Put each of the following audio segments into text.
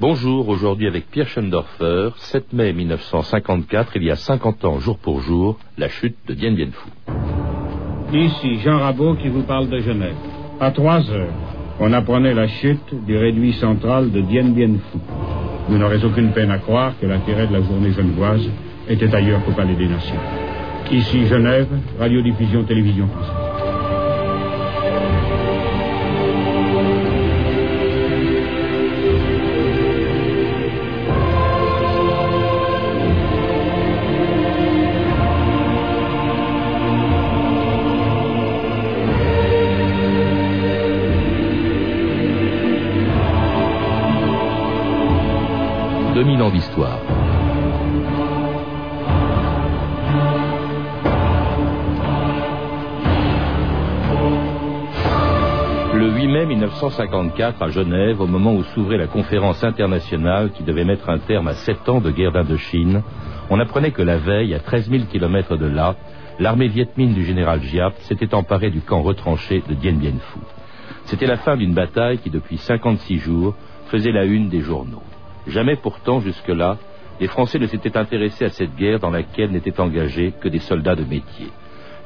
Bonjour, aujourd'hui avec Pierre Schendorfer, 7 mai 1954, il y a 50 ans jour pour jour, la chute de Dien Bien Phu. Ici Jean Rabot qui vous parle de Genève. À 3 heures, on apprenait la chute du réduit central de Dien Bien Phu. Vous n'aurez aucune peine à croire que l'intérêt de la journée genevoise était ailleurs qu'au Palais des Nations. Ici Genève, radiodiffusion télévision française. Le 8 mai 1954, à Genève, au moment où s'ouvrait la conférence internationale qui devait mettre un terme à sept ans de guerre d'Indochine, on apprenait que la veille, à 13 000 kilomètres de là, l'armée vietmine du général Giap s'était emparée du camp retranché de Dien Bien Phu. C'était la fin d'une bataille qui, depuis 56 jours, faisait la une des journaux. Jamais pourtant jusque-là, les Français ne s'étaient intéressés à cette guerre dans laquelle n'étaient engagés que des soldats de métier.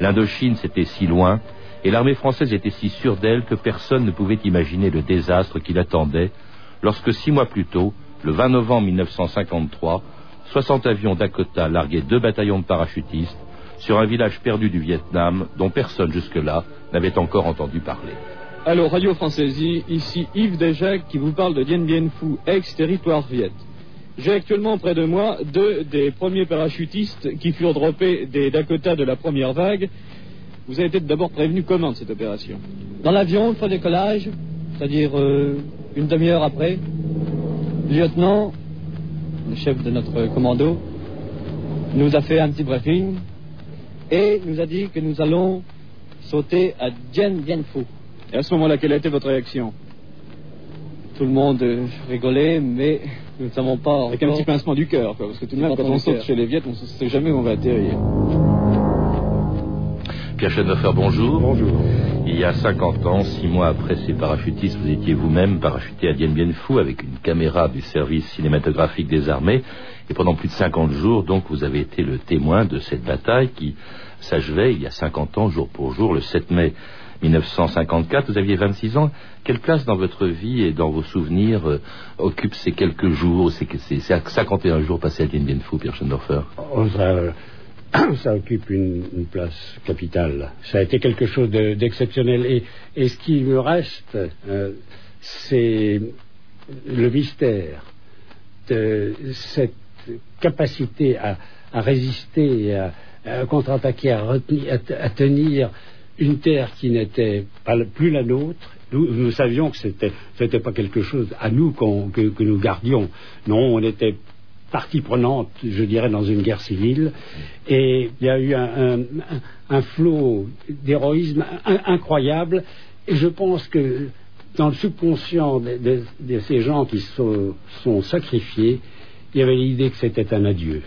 L'Indochine, c'était si loin, et l'armée française était si sûre d'elle que personne ne pouvait imaginer le désastre qui l'attendait lorsque six mois plus tôt, le 20 novembre 1953, 60 avions Dakota larguaient deux bataillons de parachutistes sur un village perdu du Vietnam dont personne jusque-là n'avait encore entendu parler. Allô, Radio Françaisie, ici Yves Desjacques qui vous parle de Dien Bien Phu, ex-territoire viet. J'ai actuellement près de moi deux des premiers parachutistes qui furent droppés des Dakota de la première vague. Vous avez été d'abord prévenu comment de cette opération? Dans l'avion, une fois décollage, c'est-à-dire euh, une demi-heure après, le lieutenant, le chef de notre commando, nous a fait un petit briefing et nous a dit que nous allons sauter à Dien Bien Phu. Et à ce moment-là, quelle a été votre réaction? Tout le monde rigolait, mais nous ne savons pas. Avec un petit pincement du cœur, parce que tout de même, quand on saute chez les Viettes, on ne sait jamais où on va atterrir. Pierre Chenoffer, bonjour. Bonjour. Il y a 50 ans, six mois après ces parachutistes, vous étiez vous-même parachuté à Dien Bien Phu avec une caméra du service cinématographique des armées. Et pendant plus de 50 jours, donc, vous avez été le témoin de cette bataille qui s'achevait il y a 50 ans, jour pour jour, le 7 mai 1954, vous aviez 26 ans. Quelle place dans votre vie et dans vos souvenirs euh, occupent ces quelques jours, ces, ces, 51 jours passés à Dien Bien Phu, Pierre Schendorfer oh, ça, occupe une, place capitale. Ça a été quelque chose d'exceptionnel. et, ce qui me reste, euh, c'est le mystère de cette capacité à, résister, à contre-attaquer, à, tenir une terre qui n'était plus la nôtre. Nous, savions que c'était n'était pas quelque chose à nous que, nous gardions. Non, on était partie prenante, je dirais, dans une guerre civile. Et il y a eu un, flot d'héroïsme incroyable. Et je pense que dans le subconscient de, ces gens qui se sont sacrifiés, il y avait l'idée que c'était un adieu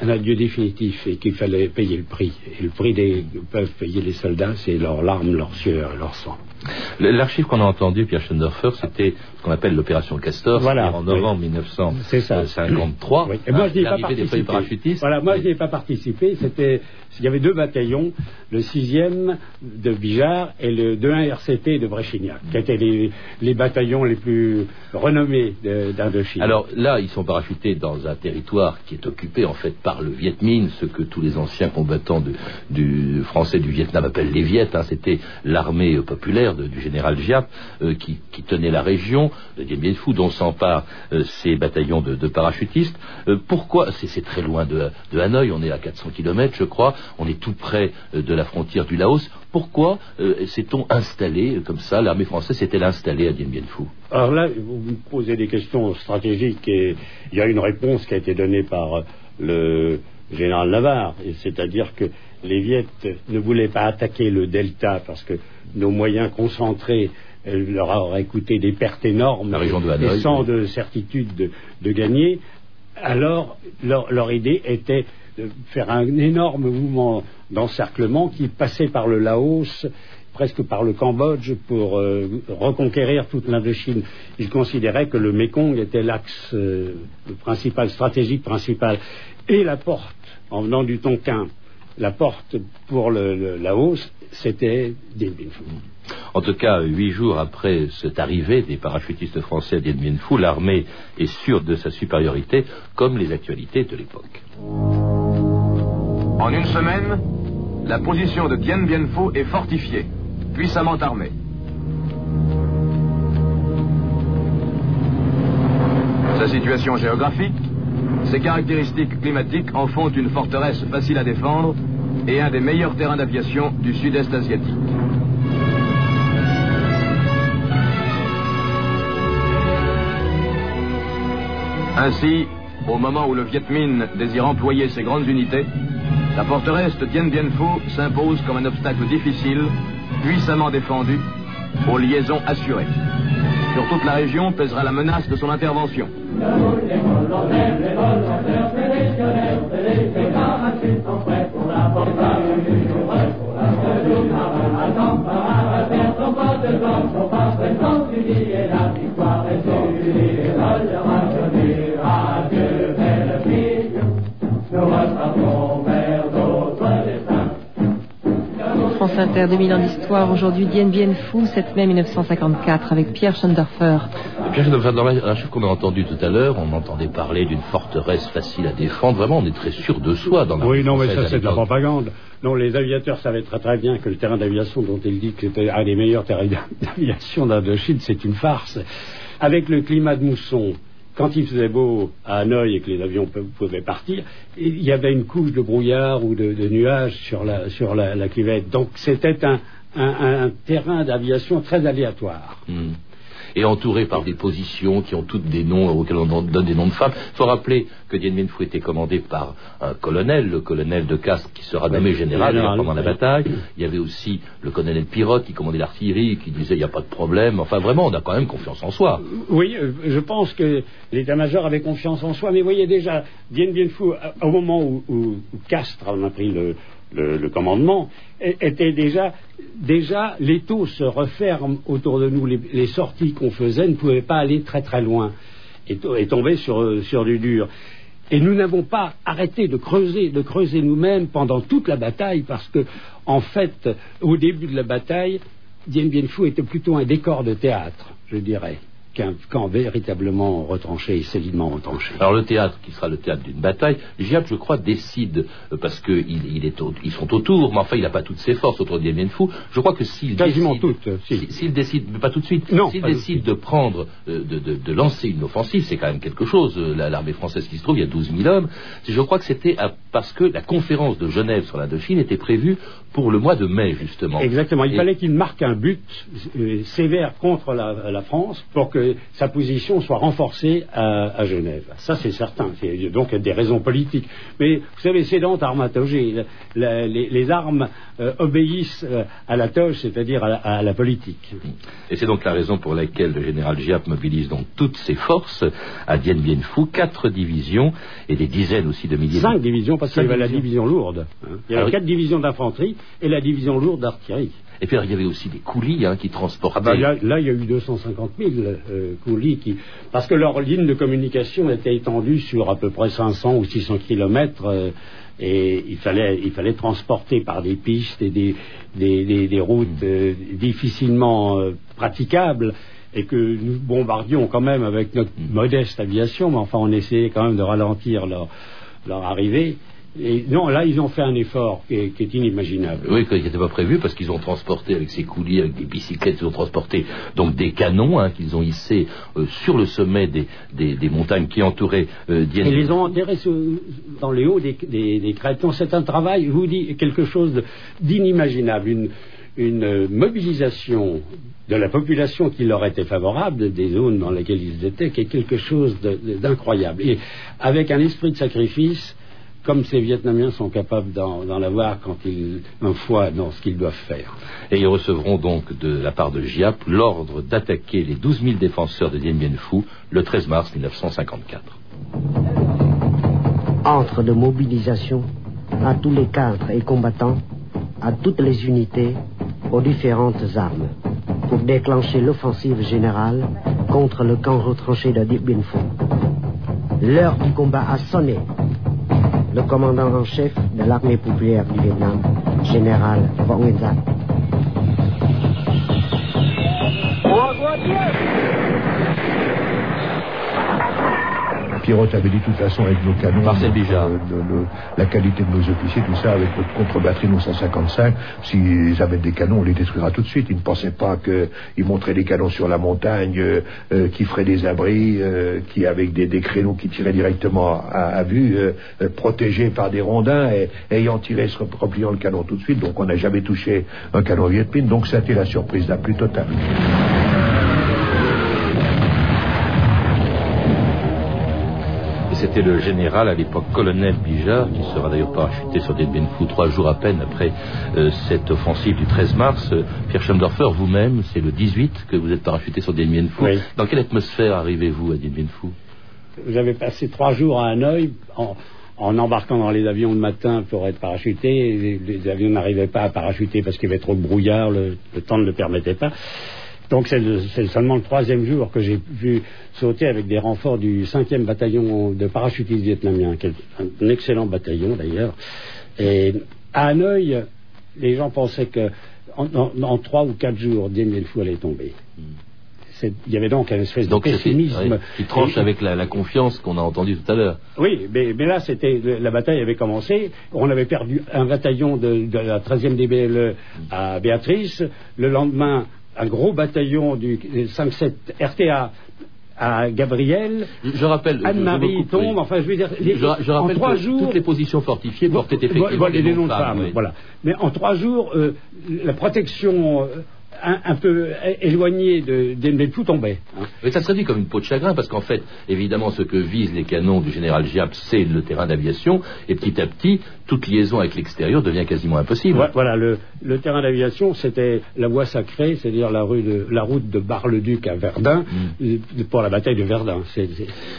un adieu définitif et qu'il fallait payer le prix. Et le prix des, peuvent payer les soldats, c'est leurs larmes, leur sueur et leur sang. L'archive qu'on a entendu, Pierre Schendorfer, c'était ce qu'on appelle l'opération Castor, voilà, en novembre 1953. Et moi, je n'y ai pas participé. Voilà, moi, je n'y ai pas participé. C'était, il y avait deux bataillons, le 6e de Bijar et le 2-1 RCT de Bréchignac, qui étaient les, bataillons les plus renommés d'Indochine. Alors là, ils sont parachutés dans un territoire qui est occupé en fait par le Viet Minh, ce que tous les anciens combattants du français du Vietnam appellent les Viet. Hein. C'était l'armée populaire du général Giap euh, qui, tenait la région de Dien Bien Phu, dont s'emparent euh, ces bataillons de, parachutistes. Euh, pourquoi? C'est très loin de, Hanoï, on est à 400 km, je crois, on est tout près de la frontière du Laos. Pourquoi s'est-on installé comme ça L'armée française s'est-elle installée à Dien Bien Phu Alors là, vous posez des questions stratégiques et il y a une réponse qui a été donnée par le général Navarre, c'est-à-dire que les Viettes ne voulaient pas attaquer le delta parce que nos moyens concentrés leur auraient coûté des pertes énormes et sans de certitude de, gagner. Alors, leur, idée était de faire un énorme mouvement d'encerclement qui passait par le Laos presque par le Cambodge pour euh, reconquérir toute l'Indochine. Il considérait que le Mékong était l'axe euh, principal, stratégique principal. Et la porte, en venant du Tonkin, la porte pour le, la hausse, c'était Dien Bien Phu. En tout cas, huit jours après cette arrivée des parachutistes français à Dien Bien Phu, l'armée est sûre de sa supériorité, comme les actualités de l'époque. En une semaine, la position de Dien Bien Phu est fortifiée, puissamment armée. Sa situation géographique, ses caractéristiques climatiques en font une forteresse facile à défendre et un des meilleurs terrains d'aviation du sud-est asiatique. Ainsi, au moment où le Viet Minh désire employer ses grandes unités, la forteresse de Dien Bien Phu s'impose comme un obstacle difficile, puissamment défendu, aux liaisons assurées. Sur toute la région pèsera la menace de son intervention. France Inter, 2000 ans d'histoire. Aujourd'hui, Dien Bien Phu, 7 mai 1954, avec Pierre Schandorfer. Pierre dans la, chute qu'on a entendue tout à l'heure, on entendait parler d'une forteresse facile à défendre. Vraiment, on est très sûr de soi dans la Oui, non, mais ça, c'est de la propagande. Non, les aviateurs savaient très très bien que le terrain d'aviation dont il dit que c'était un des meilleurs terrains d'aviation d'Indochine, c'est une farce. Avec le climat de mousson, quand il faisait beau à Hanoï et que les avions pouvaient partir, il y avait une couche de brouillard ou de, nuages sur la, sur la, cuvette. Donc c'était un, terrain d'aviation très aléatoire. Hmm et entouré par des positions qui ont toutes des noms auxquels on donne des noms de femmes. Il faut rappeler que Dien Bien Phu était commandé par un colonel, le colonel de Castres qui sera nommé général pendant la bataille. Il y avait aussi le colonel Pirotte qui commandait l'artillerie, qui disait il n'y a pas de problème. Enfin vraiment, on a quand même confiance en soi. Oui, euh, je pense que l'état-major avait confiance en soi, mais vous voyez déjà, Dien Bien Phu, au moment où, où Castres en a pris le, le, commandement, était déjà, déjà l'étau se referme autour de nous. Les, sorties qu'on faisait ne pouvaient pas aller très très loin et, tomber sur, sur du dur. Et nous n'avons pas arrêté de creuser, de creuser nous-mêmes pendant toute la bataille, parce que, en fait, au début de la bataille, Dien Bien Phu était plutôt un décor de théâtre, je dirais qu'un camp véritablement retranché et solidement retranché. Alors le théâtre, qui sera le théâtre d'une bataille, Giap, je crois, décide, euh, parce qu'ils il ils sont autour, mais enfin il n'a pas toutes ses forces autour de Dien Phu. Je crois que s'il Quasiment décide, toutes, s'il décide, pas tout de suite, s'il décide de prendre, euh, de, lancer une offensive, c'est quand même quelque chose. Euh, l'armée française qui se trouve, il y a 12 000 hommes. Je crois que c'était parce que la conférence de Genève sur l'Indochine était prévue pour le mois de mai, justement. Exactement. Il fallait qu'il marque un but sévère contre la, la France pour que sa position soit renforcée à, Genève. Ça, c'est certain. C'est donc des raisons politiques. Mais vous savez, c'est dans armatogé. Les, armes euh, obéissent euh, à la toge, c'est-à-dire à, la politique. Et c'est donc la raison pour laquelle le général Giap mobilise donc toutes ses forces à Dien Bien Phu, quatre divisions et des dizaines aussi de milliers. Cinq divisions, parce qu'il y avait la division lourde. Hein. Il y avait ah quatre divisions d'infanterie et la division lourde d'artillerie. Et puis il y avait aussi des coulis hein, qui transportaient. Ah ben, là, il y a eu 250 000 euh, coulis qui, parce que leur ligne de communication était étendue sur à peu près 500 ou 600 kilomètres. Euh, et il fallait, il fallait transporter par des pistes et des, des, des, routes euh, difficilement praticables et que nous bombardions quand même avec notre modeste aviation, mais enfin on essayait quand même de ralentir leur, leur arrivée. Et non, là, ils ont fait un effort qui est, inimaginable. Oui, qui n'était pas prévu parce qu'ils ont transporté avec ces couliers, avec des bicyclettes, ils ont transporté donc des canons hein, qu'ils ont hissés euh, sur le sommet des, des, montagnes qui entouraient euh, Dien. Et les ont enterrés dans les hauts des, des, crêtes. C'est un travail, je vous dis, quelque chose d'inimaginable. Une, une mobilisation de la population qui leur était favorable, des zones dans lesquelles ils étaient, qui est quelque chose d'incroyable. Et avec un esprit de sacrifice comme ces Vietnamiens sont capables d'en avoir quand ils, une fois dans ce qu'ils doivent faire. Et ils recevront donc de la part de Giap l'ordre d'attaquer les 12 000 défenseurs de Dien Bien Phu le 13 mars 1954. Entre de mobilisation à tous les cadres et combattants, à toutes les unités, aux différentes armes pour déclencher l'offensive générale contre le camp retranché de Dien Bien Phu. L'heure du combat a sonné. Le commandant en chef de l'armée populaire du Vietnam, général Võ Nguyên Pierrot avait dit de toute façon avec nos canons, Marcel notre, Bijard. euh, la qualité de nos officiers, tout ça, avec notre contre-batterie nos 155, s'ils avaient des canons, on les détruira tout de suite. Ils ne pensaient pas qu'ils montraient des canons sur la montagne, euh, euh, qui feraient des abris, euh, qui avec des, des créneaux qui tiraient directement à, à vue, protégés par des rondins, et ayant tiré, se repliant le canon tout de suite. Donc on n'a jamais touché un canon Viet Minh. Donc ça a été la surprise la plus totale. C'était le général, à l'époque colonel Bijard, qui sera d'ailleurs parachuté sur Phu trois jours à peine après euh, cette offensive du 13 mars. Euh, Pierre Schemdorfer, vous-même, c'est le 18 que vous êtes parachuté sur Dien Bien Phu. Oui. Dans quelle atmosphère arrivez-vous à Dien Bien Phu Vous avez passé trois jours à Hanoï en, en embarquant dans les avions le matin pour être parachuté. Les, les avions n'arrivaient pas à parachuter parce qu'il y avait trop de brouillard, le, le temps ne le permettait pas. Donc c'est le- c'est seulement le troisième jour que j'ai vu sauter avec des renforts du 5e bataillon de parachutistes vietnamiens, qui est un excellent bataillon d'ailleurs. Et à Hanoï, les gens pensaient que en, en- en trois ou quatre jours, Dien Bien Phu allait tomber. Il y avait donc une espèce Donc de pessimisme. oui, qui tranche Et- avec la, la confiance qu'on a entendue tout à l'heure. oui, mais, mais là, c'était la bataille avait commencé. On avait perdu un bataillon de, de la 13e DBLE à Béatrice. Le lendemain, un gros bataillon du 5-7 RTA à Gabriel. Je, rappelle. Anne-Marie tombe. Enfin, je veux dire, les- Je, je en rappelle trois que jours. toutes les positions fortifiées portaient effectivement Voilà, les noms noms de femmes, oui. voilà. Mais en trois jours, euh, la protection euh, un, un peu éloignée de, des des tout tombait. hein. Mais ça se traduit comme une peau de chagrin, parce qu'en fait, évidemment, ce que visent les canons du général Giap, c'est le terrain d'aviation, et petit à petit, toute liaison avec l'extérieur devient quasiment impossible. Ouais, Voilà, le, le terrain d'aviation, c'était la voie sacrée, c'est-à-dire la, rue de, la route de Bar-le-Duc à Verdun, euh, pour la bataille de Verdun. Mm.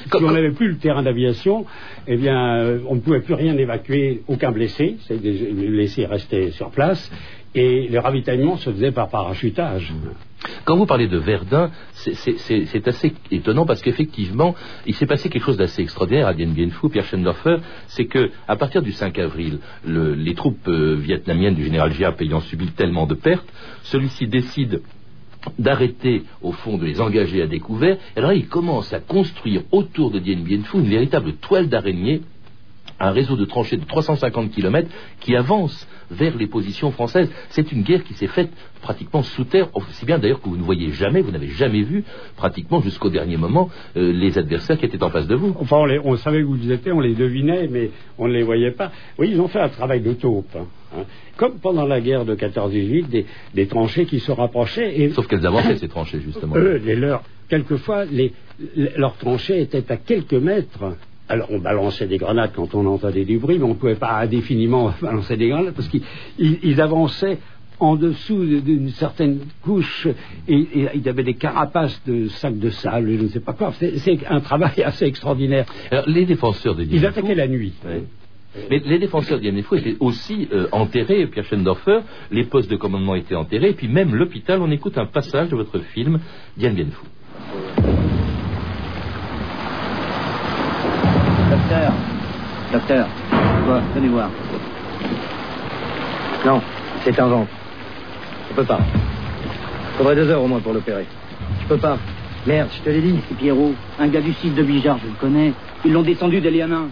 Comme- si on n'avait plus le terrain d'aviation, eh bien, euh, on ne pouvait plus rien évacuer, aucun blessé, c'est blessés restaient sur place, et le ravitaillement se faisait par parachutage. Quand vous parlez de Verdun, c'est- assez étonnant parce qu'effectivement, il s'est passé quelque chose d'assez extraordinaire à Dien Bien Phu, Pierre Schendorfer, c'est que à partir du 5 avril, le- les troupes euh, vietnamiennes du général Giap ayant subi tellement de pertes, celui-ci décide d'arrêter, au fond, de les engager à découvert. Et alors là, il commence à construire autour de Dien Bien Phu une véritable toile d'araignée un réseau de tranchées de 350 km qui avance vers les positions françaises. C'est une guerre qui s'est faite pratiquement sous terre, aussi bien d'ailleurs que vous ne voyez jamais, vous n'avez jamais vu pratiquement jusqu'au dernier moment euh, les adversaires qui étaient en face de vous. Enfin, on, les- on savait où ils étaient, on les devinait, mais on ne les voyait pas. Oui, ils ont fait un travail de taupe. hein, hein. Comme pendant la guerre de 14-18, des, des tranchées qui se rapprochaient. Et Sauf qu'elles avançaient ces tranchées justement. eux, les leurs, les- leurs tranchées étaient à quelques mètres. Alors, on balançait des grenades quand on entendait du bruit, mais on ne pouvait pas indéfiniment balancer des grenades parce qu'ils ils- ils avançaient en dessous d'une certaine couche et, et il y avait des carapaces de sacs de sable, je ne sais pas quoi. C'est un travail assez extraordinaire. Alors, les défenseurs de Dien Ils attaquaient la nuit. Ouais. Mais les défenseurs Phu étaient aussi euh, enterrés, Pierre Schendorfer, les postes de commandement étaient enterrés, et puis même l'hôpital, on écoute un passage de votre film Dien Bien Docteur, docteur, quoi? Venez voir. Non, c'est un vent. Je peux pas. Faudrait deux heures au moins pour l'opérer. Je peux pas. Merde, je te l'ai dit. C'est Pierrot, un gars du site de Bijard, je le connais. Ils l'ont descendu des Lianas.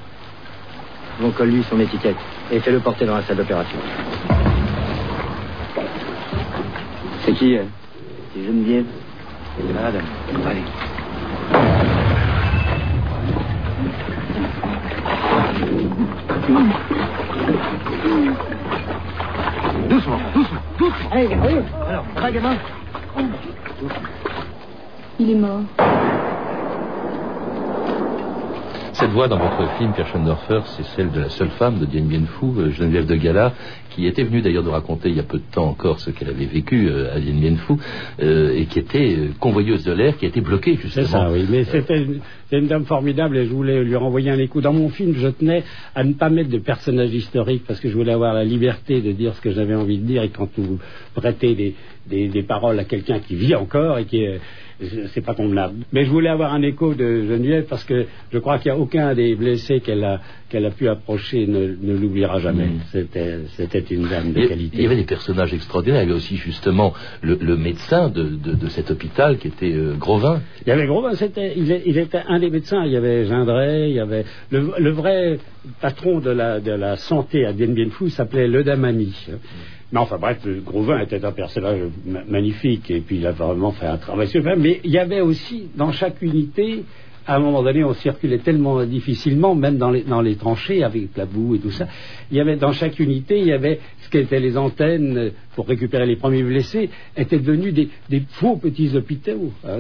Bon, colle-lui son étiquette et fais-le porter dans la salle d'opération. C'est qui, elle? C'est Geneviève. C'est malade. Allez. Doucement, doucement, doucement. Allez, Alors, gamin Il est mort. Cette voix dans votre film, Pierre Schoendorfer, c'est celle de la seule femme de Dien Bien Phu, euh, Geneviève de Gala, qui était venue d'ailleurs de raconter il y a peu de temps encore ce qu'elle avait vécu euh, à Dien Bien Phu, euh, et qui était convoyeuse de l'air, qui a été bloquée justement. C'est ça, oui. Mais c'était une, dame formidable et je voulais lui renvoyer un écho. Dans mon film, je tenais à ne pas mettre de personnage historique parce que je voulais avoir la liberté de dire ce que j'avais envie de dire et quand vous prêtez des, paroles à quelqu'un qui vit encore et qui est c'est pas convenable. Mais je voulais avoir un écho de Geneviève parce que je crois qu'il n'y a aucun des blessés qu'elle a, qu'elle a pu approcher ne, ne l'oubliera jamais. Mm. C'était, une dame de qualité. Il y avait des personnages extraordinaires. Il y avait aussi justement le, le médecin de, de, de, cet hôpital qui était euh, Grovin. Il y avait Grovin, c'était, il, il, était un des médecins. Il y avait Gindray, il y avait le, le vrai patron de la, de la santé à Dien Bien Phu s'appelait Le Damani. Mais enfin bref, Grovin était un personnage magnifique et puis il a vraiment fait un travail super. Mais il y avait aussi dans chaque unité, à un moment donné, on circulait tellement difficilement, même dans les, dans les tranchées avec la boue et tout ça. Il y avait dans chaque unité, il y avait ce qu'étaient les antennes pour récupérer les premiers blessés, étaient devenus des, faux petits hôpitaux. Hein.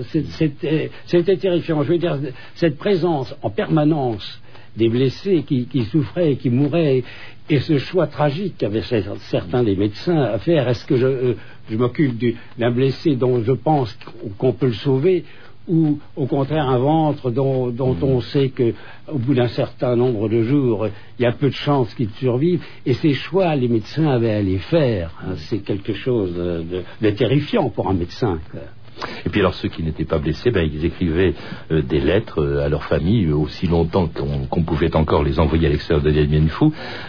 C'était terrifiant. Je veux dire, cette présence en permanence des blessés qui, qui souffraient et qui mouraient et ce choix tragique qu'avaient certains des médecins à faire, est-ce que je, euh, m'occupe d'un blessé dont je pense qu'on peut le sauver ou au contraire un ventre dont, mm. on sait qu'au bout d'un certain nombre de jours, il y a peu de chances qu'il survive. Et ces choix, les médecins avaient à les faire. Hein. C'est quelque chose de, terrifiant pour un médecin. Et puis alors ceux qui n'étaient pas blessés, ben, ils écrivaient euh, des lettres euh, à leur famille euh, aussi longtemps qu'on pouvait encore les envoyer à l'extérieur de Dien Phu.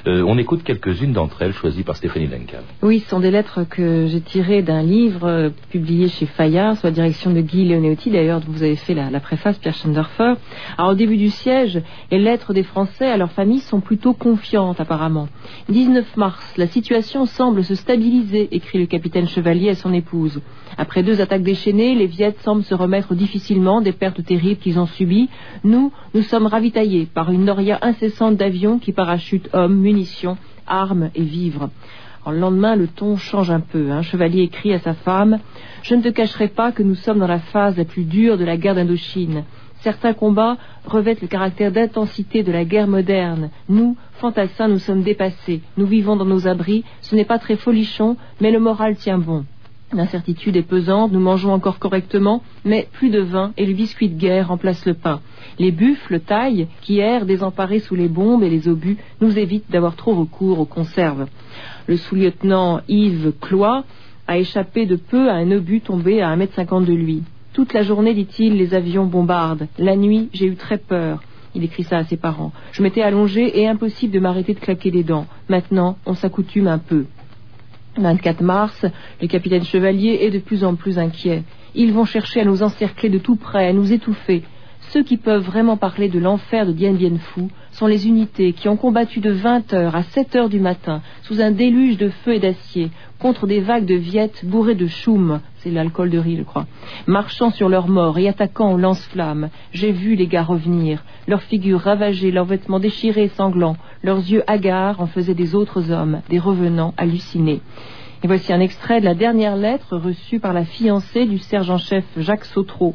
on écoute quelques-unes d'entre elles choisies par Stéphanie Duncan. Oui, ce sont des lettres que j'ai tirées d'un livre publié chez Fayard, sous la direction de Guy Léonetti. D'ailleurs, vous avez fait la, préface, Pierre Schendorfer. Alors au début du siège, les lettres des Français à leur famille sont plutôt confiantes apparemment. 19 mars, la situation semble se stabiliser, écrit le capitaine Chevalier à son épouse. Après deux attaques déchaînées, les Viettes semblent se remettre difficilement des pertes terribles qu'ils ont subies. Nous, nous sommes ravitaillés par une noria incessante d'avions qui parachutent hommes, munitions, armes et vivres. le lendemain, le ton change un peu. Un chevalier écrit à sa femme Je ne te cacherai pas que nous sommes dans la phase la plus dure de la guerre d'Indochine. Certains combats revêtent le caractère d'intensité de la guerre moderne. Nous, fantassins, nous sommes dépassés. Nous vivons dans nos abris. Ce n'est pas très folichon, mais le moral tient bon. L'incertitude est pesante, nous mangeons encore correctement, mais plus de vin et le biscuit de guerre remplacent le pain. Les buffles tailles, qui errent désemparés sous les bombes et les obus, nous évitent d'avoir trop recours aux conserves. Le sous-lieutenant Yves Cloy a échappé de peu à un obus tombé à un mètre cinquante de lui. Toute la journée, dit-il, les avions bombardent. La nuit, j'ai eu très peur. Il écrit ça à ses parents. Je m'étais allongé et impossible de m'arrêter de claquer des dents. Maintenant, on s'accoutume un peu. 24 mars, le capitaine Chevalier est de plus en plus inquiet. Ils vont chercher à nous encercler de tout près, à nous étouffer. Ceux qui peuvent vraiment parler de l'enfer de Dien Bien Phu sont les unités qui ont combattu de 20 heures à 7 heures du matin, sous un déluge de feu et d'acier, contre des vagues de viettes bourrées de choum, c'est l'alcool de riz, je crois, marchant sur leurs morts et attaquant aux lance-flammes. J'ai vu les gars revenir, leurs figures ravagées, leurs vêtements déchirés et sanglants, leurs yeux hagards en faisaient des autres hommes, des revenants hallucinés. Et voici un extrait de la dernière lettre reçue par la fiancée du sergent-chef Jacques Sautreau.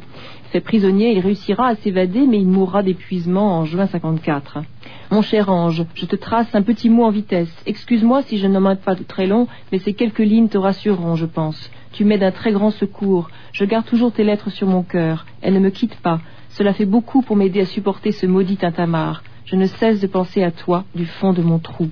Fait prisonnier, il réussira à s'évader, mais il mourra d'épuisement en juin 54. Mon cher ange, je te trace un petit mot en vitesse. Excuse-moi si je ne m'en pas très long, mais ces quelques lignes te rassureront, je pense. Tu m'es d'un très grand secours. Je garde toujours tes lettres sur mon cœur. Elles ne me quittent pas. Cela fait beaucoup pour m'aider à supporter ce maudit tintamarre. Je ne cesse de penser à toi du fond de mon trou.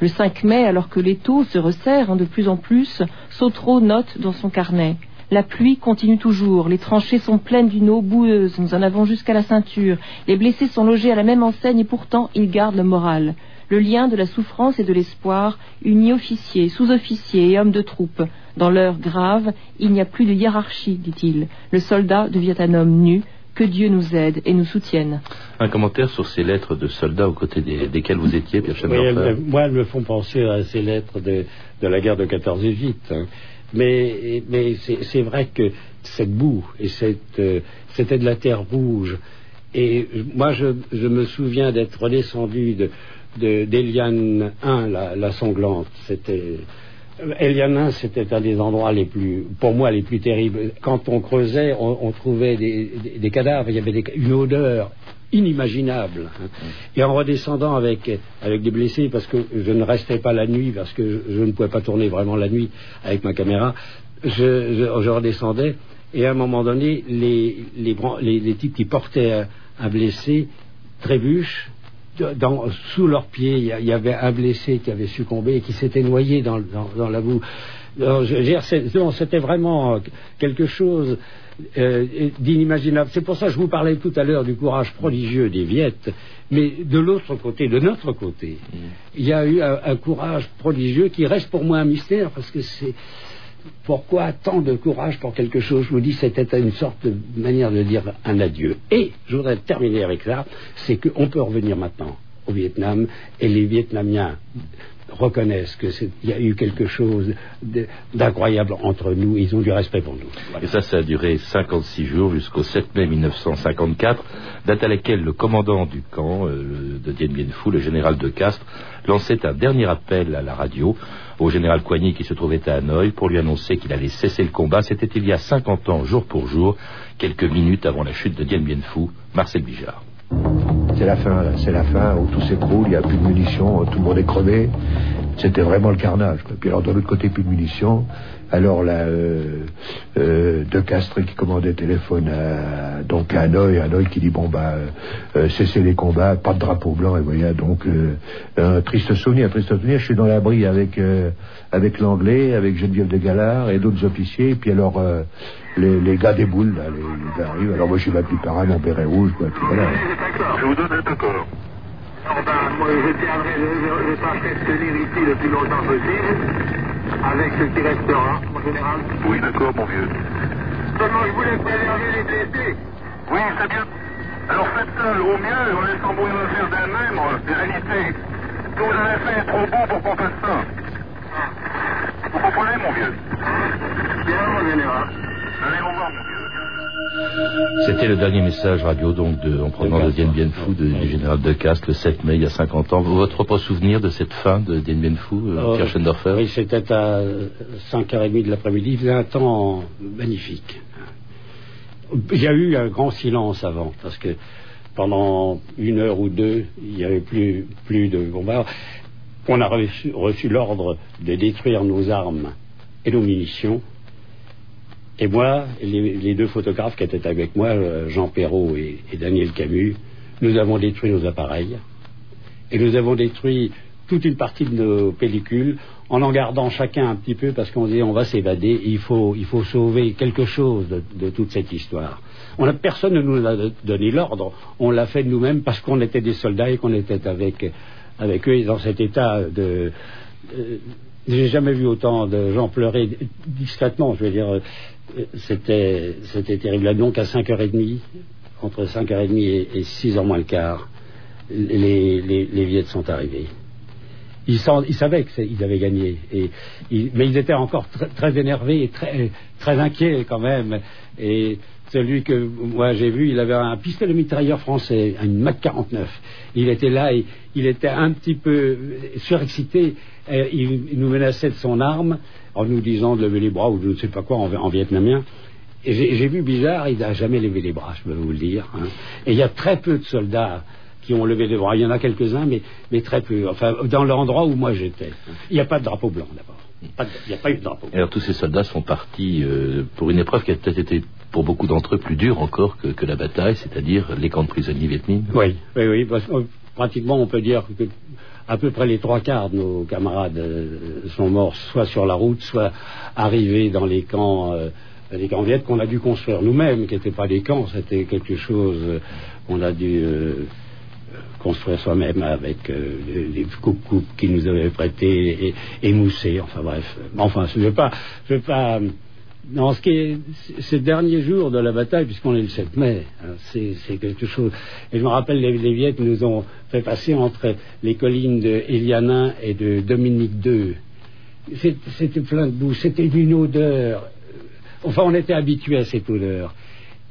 Le 5 mai, alors que les taux se resserrent de plus en plus, Sautreau note dans son carnet. La pluie continue toujours, les tranchées sont pleines d'une eau boueuse, nous en avons jusqu'à la ceinture, les blessés sont logés à la même enseigne et pourtant ils gardent le moral. Le lien de la souffrance et de l'espoir unit officiers, sous-officiers et hommes de troupe. Dans l'heure grave, il n'y a plus de hiérarchie, dit-il. Le soldat devient un homme nu, que Dieu nous aide et nous soutienne. Un commentaire sur ces lettres de soldats aux côtés desquels vous étiez, Pierre oui, Moi, elles me font penser à ces lettres de, la guerre de 14-18. Hein. Mais, c'est vrai que cette boue, et euh, c'était de la terre rouge. Et moi, je, me souviens d'être descendu d'Eliane 1, la sanglante. C'était Eliana, c'était un des endroits les plus, pour moi, les plus terribles. Quand on creusait, on, trouvait des, cadavres, il y avait une odeur inimaginable. Hein. Et en redescendant avec, avec des blessés, parce que je ne restais pas la nuit, parce que je, ne pouvais pas tourner vraiment la nuit avec ma caméra, je, redescendais, et à un moment donné, les, les, types qui portaient un, blessé trébuchent, dans, sous leurs pieds, il y, avait un blessé qui avait succombé et qui s'était noyé dans, dans la boue. C'était vraiment quelque chose euh, d'inimaginable. C'est pour ça que je vous parlais tout à l'heure du courage prodigieux des Viettes, mais de l'autre côté, de notre côté, mm. il y a eu un, courage prodigieux qui reste pour moi un mystère, parce que c'est pourquoi tant de courage pour quelque chose? Je vous dis, c'était une sorte de manière de dire un adieu. Et je voudrais terminer avec ça, c'est qu'on peut revenir maintenant au Vietnam, et les Vietnamiens reconnaissent qu'il y a eu quelque chose d'incroyable entre nous. Ils ont du respect pour nous. Et ça, ça a duré 56 jours jusqu'au 7 mai 1954, date à laquelle le commandant du camp euh, de Dien Bien Phu, le général de Castres, lançait un dernier appel à la radio au général Coigny qui se trouvait à Hanoï pour lui annoncer qu'il allait cesser le combat. C'était il y a 50 ans, jour pour jour, quelques minutes avant la chute de Dien Bien Phu. Marcel Bijard. C'est la fin, c'est la fin, où tout s'écroule, il n'y a plus de munitions, tout le monde est crevé. C'était vraiment le carnage. Puis alors de l'autre côté, plus de munitions. Alors là, euh, euh, De Castres qui commandait téléphone à, donc à Hanoï, Hanoï qui dit bon bah euh, cessez les combats, pas de drapeau blanc et voilà donc un triste souvenir, un triste souvenir. Je suis dans l'abri avec avec l'anglais, avec Geneviève de Galard et d'autres officiers. Et puis alors les, les, gars des boules là, les, gars arrivent. Alors moi je suis ma plus pareil, mon béret rouge quoi. Je vous donne d'accord. Alors ben, moi je tiendrai, je, je tâcherai de tenir ici le plus longtemps possible avec ce qui restera, mon général. Oui, d'accord, mon vieux. Seulement, je voulais préserver les blessés. Oui, c'est bien. Alors faites-le au mieux, en laissant mourir le d'elle-même, réalités. Ce que vous avez fait est trop beau pour qu'on fasse ça. Vous comprenez, mon vieux? Bien, mon général. Allez, au revoir, mon vieux. C'était le dernier message radio donc de, en provenance de Dien Bien Phu du général de Castres le 7 mai il y a 50 ans. Votre propre souvenir de cette fin de Dien Bien Phu, euh, oh, Pierre Schendorfer Oui, c'était à 5h30 de l'après-midi. Il faisait un temps magnifique. Il y a eu un grand silence avant parce que pendant une heure ou deux, il n'y avait plus, plus de bombardements. On a reçu, reçu l'ordre de détruire nos armes et nos munitions et moi, les, deux photographes qui étaient avec moi, euh, Jean Perrault et, Daniel Camus, nous avons détruit nos appareils. Et nous avons détruit toute une partie de nos pellicules en en gardant chacun un petit peu parce qu'on disait on va s'évader, il faut, il faut sauver quelque chose de, toute cette histoire. On a, personne ne nous a donné l'ordre, on l'a fait nous-mêmes parce qu'on était des soldats et qu'on était avec, avec eux dans cet état de... Euh, j'ai jamais vu autant de gens pleurer discrètement, je veux dire, c'était, terrible. Donc à 5h30, entre 5h30 et, et 6h moins le quart, les, les, les Viettes sont arrivés. Ils, savaient qu'ils avaient gagné, mais ils étaient encore très énervés et très, très inquiets quand même. Et celui que moi j'ai vu, il avait un pistolet mitrailleur français, une Mac 49. Il était là, et, il était un petit peu surexcité. Il, nous menaçait de son arme en nous disant de lever les bras ou je ne sais pas quoi en, vietnamien. Et j'ai vu bizarre, il n'a jamais levé les bras, je peux vous le dire. Hein. Et il y a très peu de soldats qui ont levé les bras. Il y en a quelques-uns, mais, mais très peu. Enfin, dans l'endroit où moi j'étais. Il n'y a pas de drapeau blanc d'abord. Il n'y a pas eu de drapeau. Alors tous ces soldats sont partis euh, pour une épreuve qui a peut-être été pour beaucoup d'entre eux plus dure encore que, la bataille, c'est-à-dire les camps de prisonniers vietnamiens. Oui, oui, oui. pratiquement, on peut dire que à peu près les trois quarts de nos camarades euh, sont morts soit sur la route, soit arrivés dans les camps, euh, les camps viettes qu'on a dû construire nous-mêmes, qui n'étaient pas des camps, c'était quelque chose euh, qu'on a dû construire soi-même avec les coupes-coupes qui nous avaient prêtés et émoussés, enfin bref. Enfin, je ne veux pas, je veux pas non, ce qui est, ces derniers jours de la bataille, puisqu'on est le 7 mai, hein, c'est quelque chose. Et je me rappelle, les, les Viettes nous ont fait passer entre les collines de Elianin et de Dominique II. C'était plein de boue, c'était une odeur. Enfin, on était habitué à cette odeur.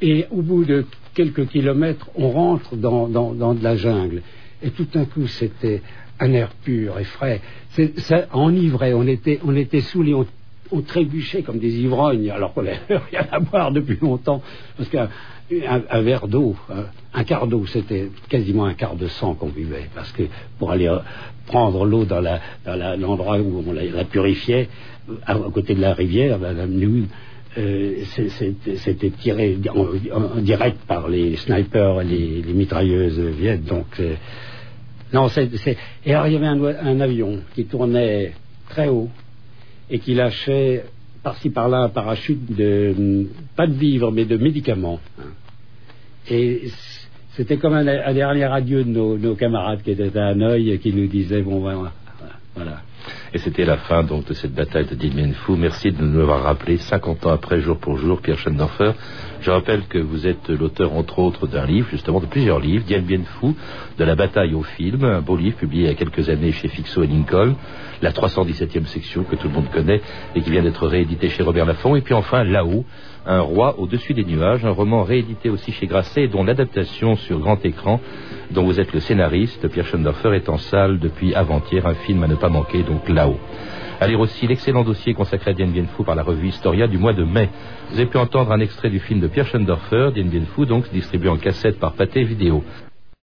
Et au bout de quelques kilomètres, on rentre dans, de la jungle. Et tout d'un coup, c'était un air pur et frais. Ça enivrait, on était, on était on trébuchait comme des ivrognes, alors qu'on n'avait rien à boire depuis longtemps, parce qu'un un, verre d'eau, un, quart d'eau, c'était quasiment un quart de sang qu'on buvait, parce que pour aller euh, prendre l'eau dans l'endroit où on la, purifiait, à, côté de la rivière, Madame Newell, euh, c'était tiré en, direct par les snipers, les, les mitrailleuses viettes, donc euh, non, et alors il y avait un, avion qui tournait très haut et qui lâchait par-ci par-là un parachute de pas de vivres mais de médicaments. Et c'était comme un, dernier adieu de nos, camarades qui étaient à Hanoï et qui nous disaient bon voilà. voilà. Et c'était la fin donc de cette bataille de Dien Bien Phu. Merci de nous avoir rappelé 50 ans après, jour pour jour, Pierre Schendorfer. Je rappelle que vous êtes l'auteur, entre autres, d'un livre, justement, de plusieurs livres, Dien Bien de la bataille au film, un beau livre publié il y a quelques années chez Fixo et Lincoln, la 317e section que tout le monde connaît et qui vient d'être réédité chez Robert Laffont, et puis enfin, là-haut, un roi au-dessus des nuages, un roman réédité aussi chez Grasset, dont l'adaptation sur grand écran, dont vous êtes le scénariste, Pierre Schendorfer, est en salle depuis avant-hier, un film à ne pas manquer, donc là-haut. À lire aussi l'excellent dossier consacré à Dien Bien Phu par la revue Historia du mois de mai. Vous avez pu entendre un extrait du film de Pierre Schendorfer, Dien Bien Phu, donc distribué en cassette par Pathé Vidéo.